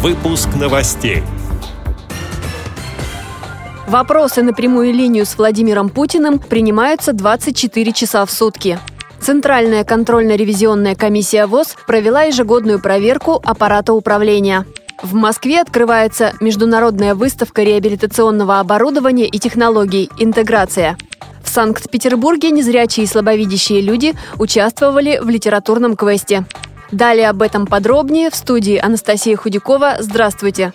Выпуск новостей. Вопросы на прямую линию с Владимиром Путиным принимаются 24 часа в сутки. Центральная контрольно-ревизионная комиссия ВОЗ провела ежегодную проверку аппарата управления. В Москве открывается международная выставка реабилитационного оборудования и технологий «Интеграция». В Санкт-Петербурге незрячие и слабовидящие люди участвовали в литературном квесте. Далее об этом подробнее в студии Анастасия Худякова. Здравствуйте!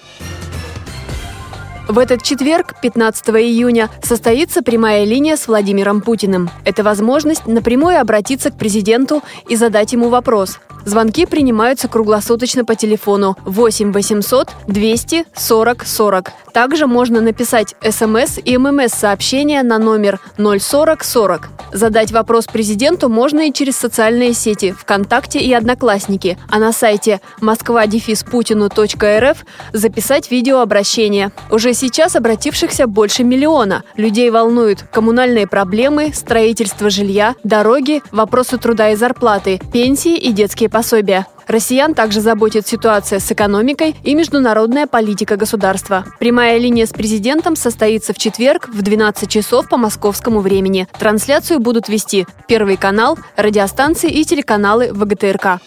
В этот четверг, 15 июня, состоится прямая линия с Владимиром Путиным. Это возможность напрямую обратиться к президенту и задать ему вопрос – Звонки принимаются круглосуточно по телефону 8 800 200 40 40. Также можно написать смс и ммс сообщения на номер 040 40. Задать вопрос президенту можно и через социальные сети ВКонтакте и Одноклассники, а на сайте москва-путину.рф записать видеообращение. Уже сейчас обратившихся больше миллиона. Людей волнуют коммунальные проблемы, строительство жилья, дороги, вопросы труда и зарплаты, пенсии и детские пособия. Россиян также заботит ситуация с экономикой и международная политика государства. Прямая линия с президентом состоится в четверг в 12 часов по московскому времени. Трансляцию будут вести Первый канал, радиостанции и телеканалы ВГТРК.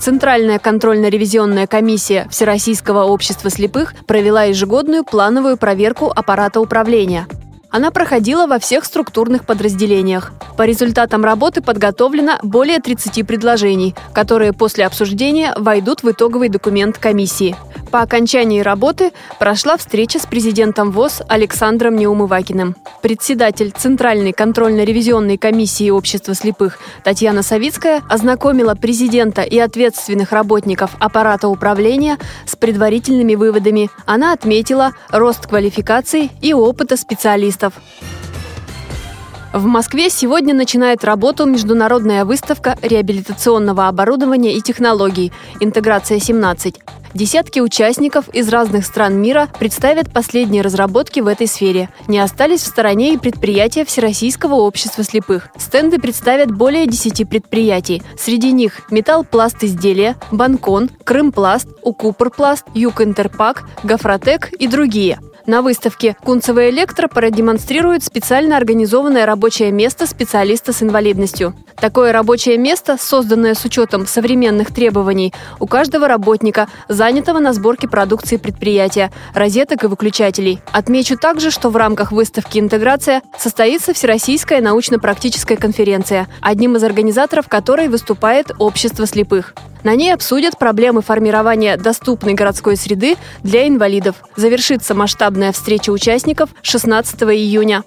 Центральная контрольно-ревизионная комиссия Всероссийского общества слепых провела ежегодную плановую проверку аппарата управления. Она проходила во всех структурных подразделениях. По результатам работы подготовлено более 30 предложений, которые после обсуждения войдут в итоговый документ комиссии. По окончании работы прошла встреча с президентом ВОЗ Александром Неумывакиным. Председатель Центральной контрольно-ревизионной комиссии Общества слепых Татьяна Савицкая ознакомила президента и ответственных работников аппарата управления с предварительными выводами. Она отметила рост квалификаций и опыта специалистов. В Москве сегодня начинает работу международная выставка реабилитационного оборудования и технологий «Интеграция-17». Десятки участников из разных стран мира представят последние разработки в этой сфере. Не остались в стороне и предприятия Всероссийского общества слепых. Стенды представят более 10 предприятий. Среди них Металлпласт изделия, Банкон, Крымпласт, Укупорпласт, Юг-Интерпак, Гафротек и другие – на выставке «Кунцево Электро» продемонстрирует специально организованное рабочее место специалиста с инвалидностью. Такое рабочее место, созданное с учетом современных требований, у каждого работника, занятого на сборке продукции предприятия, розеток и выключателей. Отмечу также, что в рамках выставки «Интеграция» состоится Всероссийская научно-практическая конференция, одним из организаторов которой выступает Общество слепых. На ней обсудят проблемы формирования доступной городской среды для инвалидов. Завершится масштабная встреча участников 16 июня.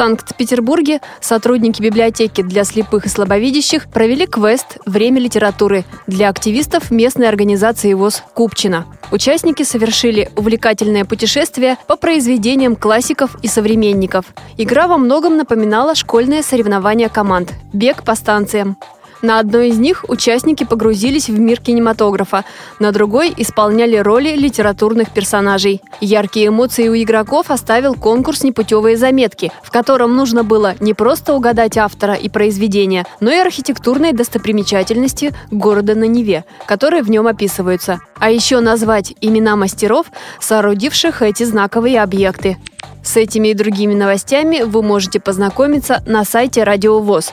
Санкт-Петербурге сотрудники библиотеки для слепых и слабовидящих провели квест «Время литературы» для активистов местной организации ВОЗ «Купчина». Участники совершили увлекательное путешествие по произведениям классиков и современников. Игра во многом напоминала школьное соревнование команд «Бег по станциям». На одной из них участники погрузились в мир кинематографа, на другой исполняли роли литературных персонажей. Яркие эмоции у игроков оставил конкурс «Непутевые заметки», в котором нужно было не просто угадать автора и произведения, но и архитектурные достопримечательности города на Неве, которые в нем описываются. А еще назвать имена мастеров, соорудивших эти знаковые объекты. С этими и другими новостями вы можете познакомиться на сайте Радио ВОЗ.